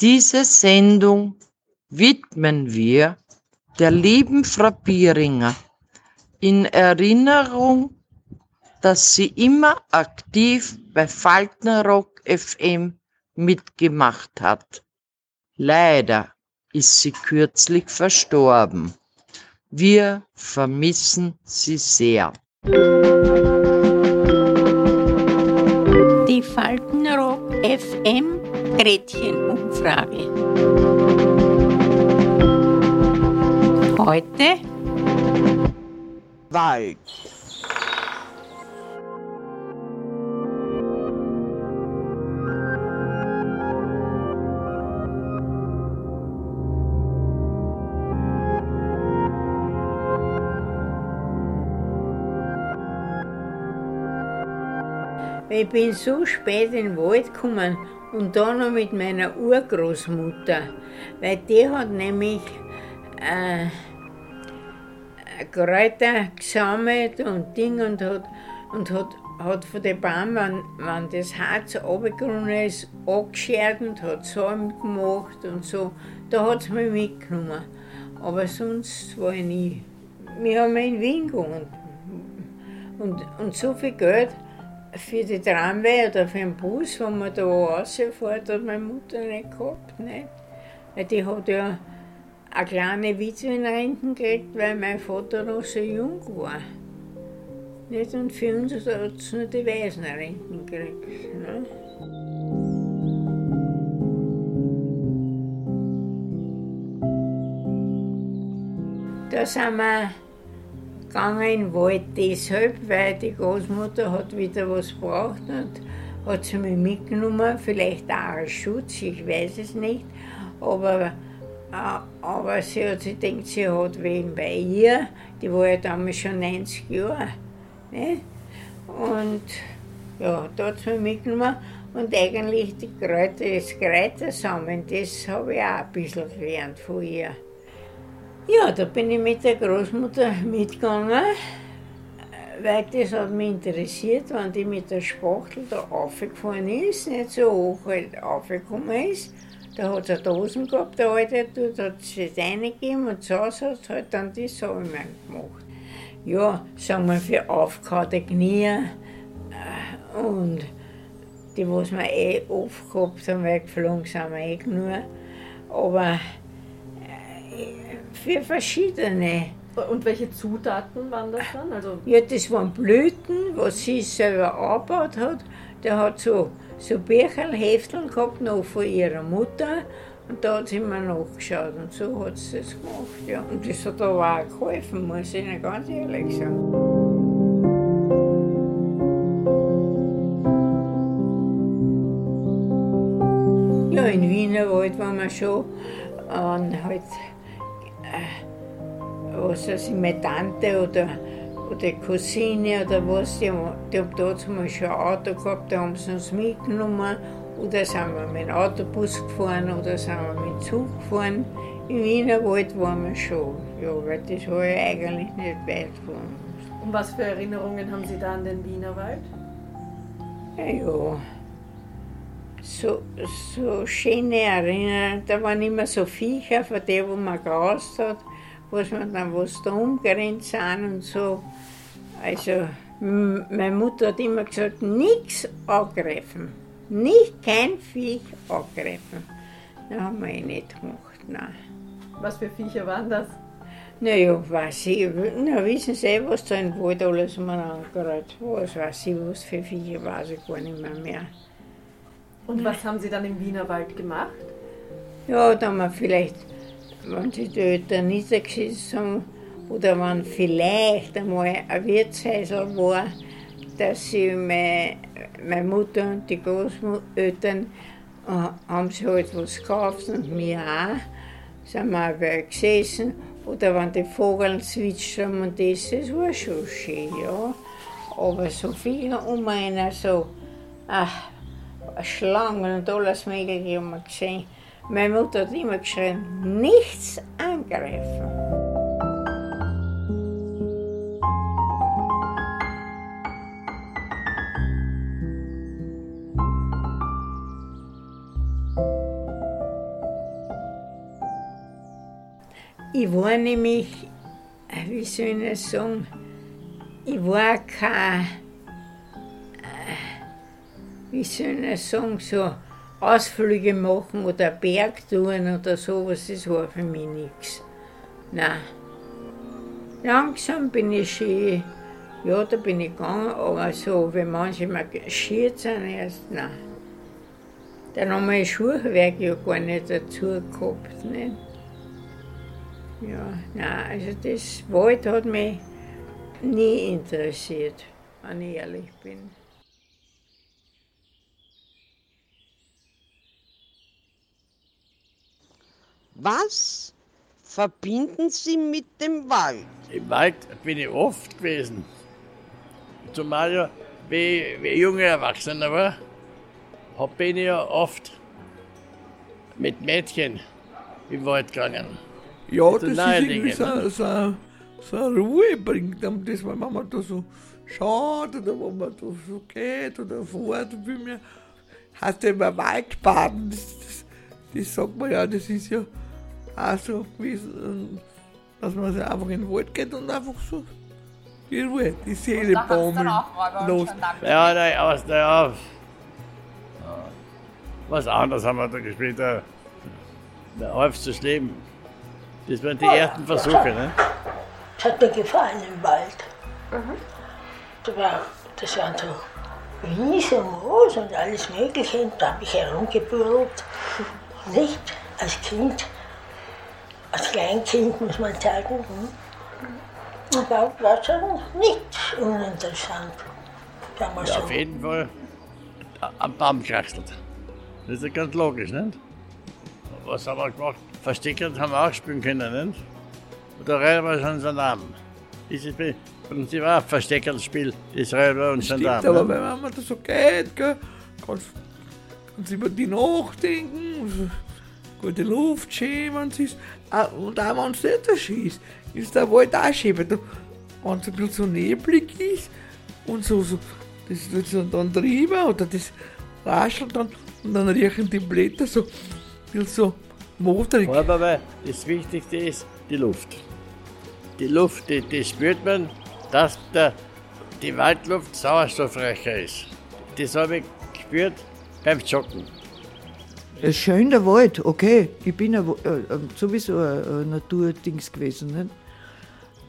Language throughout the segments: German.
Diese Sendung widmen wir der lieben Frau Bieringer in Erinnerung, dass sie immer aktiv bei Faltenrock FM mitgemacht hat. Leider ist sie kürzlich verstorben. Wir vermissen sie sehr. Die Faltenrock FM Gretchenumfrage. Heute Wald. Ich bin so spät in den Wald gekommen und da noch mit meiner Urgroßmutter, weil die hat nämlich äh, Kräuter gesammelt und Ding und hat, und hat, hat von den Baum, wenn, wenn das Harz runtergegangen ist, angeschert und hat Salm gemacht und so. Da hat sie mich mitgenommen. Aber sonst war ich nie. Wir haben in Wien gewohnt. Und, und so viel Geld für die Tramway oder für den Bus, wenn man da rausfährt, hat meine Mutter nicht gehabt. Nicht? Weil die hat ja eine kleine Witwenrenten gekriegt, weil mein Vater noch so jung war. Nicht? Und für uns hat es nur die Waisenrenten gekriegt. Nicht? Da sind wir gegangen in den Wald deshalb, weil die Großmutter hat wieder was gebraucht und hat sie mich mitgenommen, vielleicht auch als Schutz, ich weiß es nicht, aber, äh, aber sie hat sich gedacht, sie hat wen bei ihr, die war ja damals schon 90 Jahre. Nicht? Und ja, da hat sie mich mitgenommen und eigentlich die Kräuter, das Kräutersammeln, das habe ich auch ein bisschen gelernt von ihr. Ja, da bin ich mit der Großmutter mitgegangen, weil das hat mich interessiert, wenn die mit der Spachtel da aufgefahren ist, nicht so hoch halt aufgekommen ist. Da hat es Dosen gehabt, der Alte, dort hat sie es reingegeben und so hat es halt dann die Salmen gemacht. Ja, sagen wir für aufgehauerte Knie äh, und die, was wir eh oft gehabt haben, weil geflogen sind wir eh nur. Aber für verschiedene. Und welche Zutaten waren das dann? Also ja, das waren Blüten, was sie selber angebaut hat. Der hat so, so Bücherl, gehabt, noch von ihrer Mutter. Und da hat sie mir nachgeschaut und so hat sie das gemacht. Ja. Und das hat aber auch geholfen, muss ich Ihnen ganz ehrlich sagen. Ja, in Wienerwald waren wir schon. Und halt was weiß ich, meine Tante oder, oder Cousine oder was, die, die haben damals schon ein Auto gehabt, da haben sie uns mitgenommen. Oder sind wir mit dem Autobus gefahren oder sind wir mit dem Zug gefahren. Im Wienerwald waren wir schon, ja, weil das war ja eigentlich nicht weit von uns. Und was für Erinnerungen haben Sie da an den Wienerwald? Ja, ja. So, so schöne Erinnerungen. Da waren immer so Viecher, von denen wo man gerast hat was man dann was da umgerannt sind und so. Also meine Mutter hat immer gesagt, nichts angreifen. Nicht kein Viech angreifen. Das haben wir eh nicht gemacht, nein. Was für Viecher waren das? Naja, weiß ich, na, wissen Sie, was da im Wald alles umeinander Was weiß ich, was für Viecher, weiß ich gar nicht mehr. mehr. Und was haben Sie dann im Wienerwald gemacht? Ja, da haben wir vielleicht wenn sie die Eltern niedergesetzt haben oder wenn vielleicht einmal ein Wirtshäusl war, dass sie meine, meine Mutter und die Großeltern äh, haben sie halt was gekauft und mir auch, sind wir auch gesessen. Oder wenn die Vögel zwitschern und das, das war schon schön, ja. Aber so viele um einen, so ach, Schlangen und alles Mögliche haben wir gesehen. Meine Mutter hat immer geschrien, nichts angreifen. Ich war nämlich, äh, wie soll ich das sagen, ich war kein, äh, wie soll ich das sagen, so Ausflüge machen oder Bergtouren oder sowas, das war für mich nichts. Nein. Langsam bin ich Ski, ja, da bin ich gegangen, aber so, wenn manche mal schiert sind, erst, nein. Dann haben wir Schuhwerk ja gar nicht dazu gehabt. Nicht? Ja, nein, also das Wald hat mich nie interessiert, wenn ich ehrlich bin. Was verbinden Sie mit dem Wald? Im Wald bin ich oft gewesen. Zumal ja, wie, wie junge Erwachsener war, hab bin ich ja oft mit Mädchen im Wald gegangen. Ja, das den ist irgendwie so, ne? so, so eine Ruhe bringt einem das, wenn man da so schaut oder wenn man da so geht oder fährt. Wie mir heißt ja immer Waldbaden. Das, das, das sagt man ja, das ist ja auch so, wie, so, dass man so einfach in den Wald geht und einfach so die Ruhe, die Seele baumeln los. Ja, nein, aber naja, was anderes haben wir da gespielt. Der, der halbstes Leben. Das waren die ersten Versuche. Ne? Das hat mir gefallen im Wald. Da war, das waren so Wiese und Moos und alles Mögliche. Und da habe ich herumgebürdelt. Nicht als Kind, als Kleinkind muss man sagen. hm. Und da war schon nicht uninteressant. Sagen wir Ja, so. auf jeden Fall am Baum gekraxelt. Das ist ja ganz logisch, nicht? Was haben wir gemacht? Versteckert haben wir auch spielen können, nicht? Und da rein wir schon Gendarmen. Das ist im Prinzip auch ein versteckertes Spiel, das Räuber und Stimmt, Gendarmen. aber ne? wenn man da so geht, gell, kannst kannst über die nachdenken, so gute Luft schön, wenn es ist. Ah, Und auch wenn es nicht schön ist, der Wald auch schön, da, wenn es ein bisschen so neblig ist und so, so das wird so dann drüber oder das raschelt dann und dann riechen die Blätter so, so modrig. Aber das Wichtigste ist die Luft. Die Luft, die, die spürt man, dass der, die Waldluft sauerstoffreicher ist. Das habe ich gespürt beim Joggen. Ist schön der Wald, okay. Ich bin äh, äh, sowieso ein, ein Naturdings gewesen. Nicht?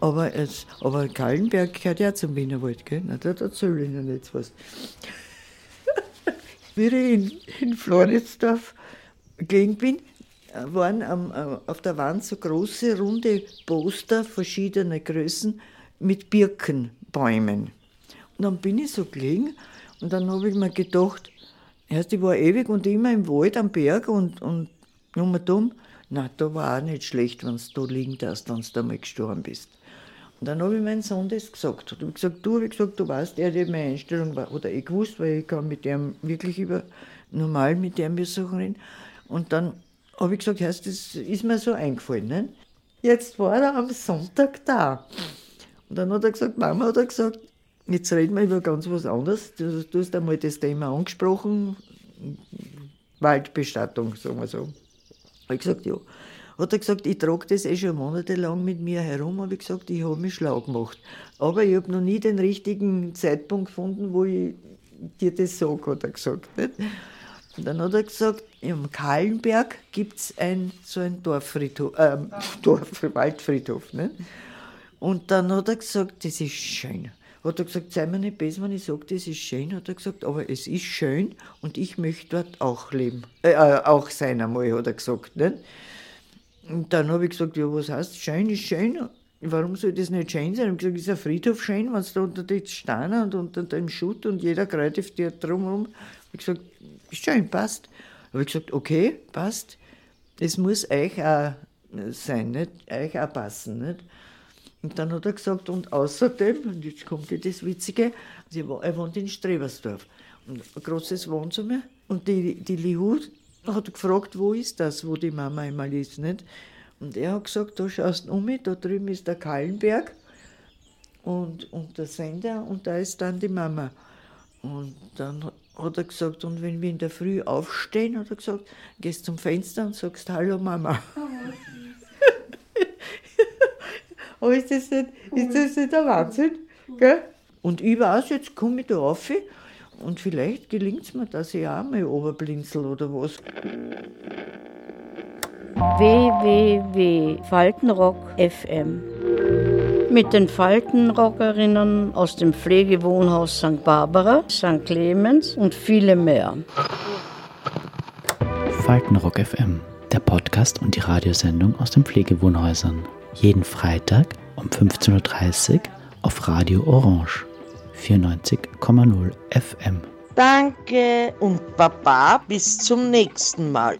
Aber, es, aber Kallenberg gehört ja zum Wienerwald, gell? Na, da erzähle ich Ihnen jetzt was. Wie ich in, in Floridsdorf gelegen bin, äh, waren am, äh, auf der Wand so große, runde Poster verschiedener Größen mit Birkenbäumen. Und dann bin ich so gelegen und dann habe ich mir gedacht, erst ich war ewig und immer im Wald am Berg und, und und um. Na, da war auch nicht schlecht, wenn du da liegen darfst, wenn du mal gestorben bist. Und dann habe ich meinem Sohn das gesagt. Und ich gesagt, du, ich gesagt, du weißt, er hat meine Einstellung, war- oder ich gewusst, weil ich kann mit dem wirklich über, normal mit dem Sachen reden. Und dann habe ich gesagt, heißt, das ist mir so eingefallen. Ne? Jetzt war er am Sonntag da. Und dann hat er gesagt, Mama hat er gesagt, jetzt reden wir über ganz was anderes. Du, du hast einmal das Thema angesprochen, Waldbestattung, sagen wir so. Habe ich gesagt, ja. Hat er gesagt, ich trage das eh schon monatelang mit mir herum, habe ich gesagt, ich habe mich schlau gemacht. Aber ich habe noch nie den richtigen Zeitpunkt gefunden, wo ich dir das sage, hat er gesagt. Nicht? Und dann hat er gesagt, im Kahlenberg gibt es ein, so ein Dorffriedhof, ähm, Dorf, Waldfriedhof. Nicht? Und dann hat er gesagt, das ist schön. Hat er gesagt, sei mir nicht böse, wenn ich sage, das ist schön. Hat er gesagt, aber es ist schön und ich möchte dort auch leben. Äh, äh, auch sein einmal, hat er gesagt. Nicht? Und dann habe ich gesagt, ja, was heißt schön ist schön? Warum soll das nicht schön sein? Ich habe gesagt, ist ein Friedhof schön, wenn es da unter den Steinen und unter dem Schutt und jeder greift dir drumherum. Habe ich gesagt, ist schön, passt. Habe ich gesagt, okay, passt. Das muss euch auch sein, nicht? euch auch passen. Nicht? Und dann hat er gesagt, und außerdem, und jetzt kommt das Witzige, er wohnt in Strebersdorf. Ein großes Wohnzimmer. Und die, die Lihu hat gefragt, wo ist das, wo die Mama einmal ist. Nicht? Und er hat gesagt, da schaust du um, da drüben ist der Kallenberg und, und der Sender und da ist dann die Mama. Und dann hat er gesagt, und wenn wir in der Früh aufstehen, hat er gesagt, gehst zum Fenster und sagst Hallo Mama. Aber ist das nicht, ist das nicht der Wahnsinn? Gell? Und ich weiß, jetzt komme ich da rauf und vielleicht gelingt es mir, dass ich auch mal oberblinzel oder was. www.faltenrock FM mit den Faltenrockerinnen aus dem Pflegewohnhaus St. Barbara, St. Clemens und viele mehr. Faltenrock FM, der Podcast und die Radiosendung aus den Pflegewohnhäusern. Jeden Freitag um 15.30 Uhr auf Radio Orange 94,0 FM. Danke und Baba bis zum nächsten Mal.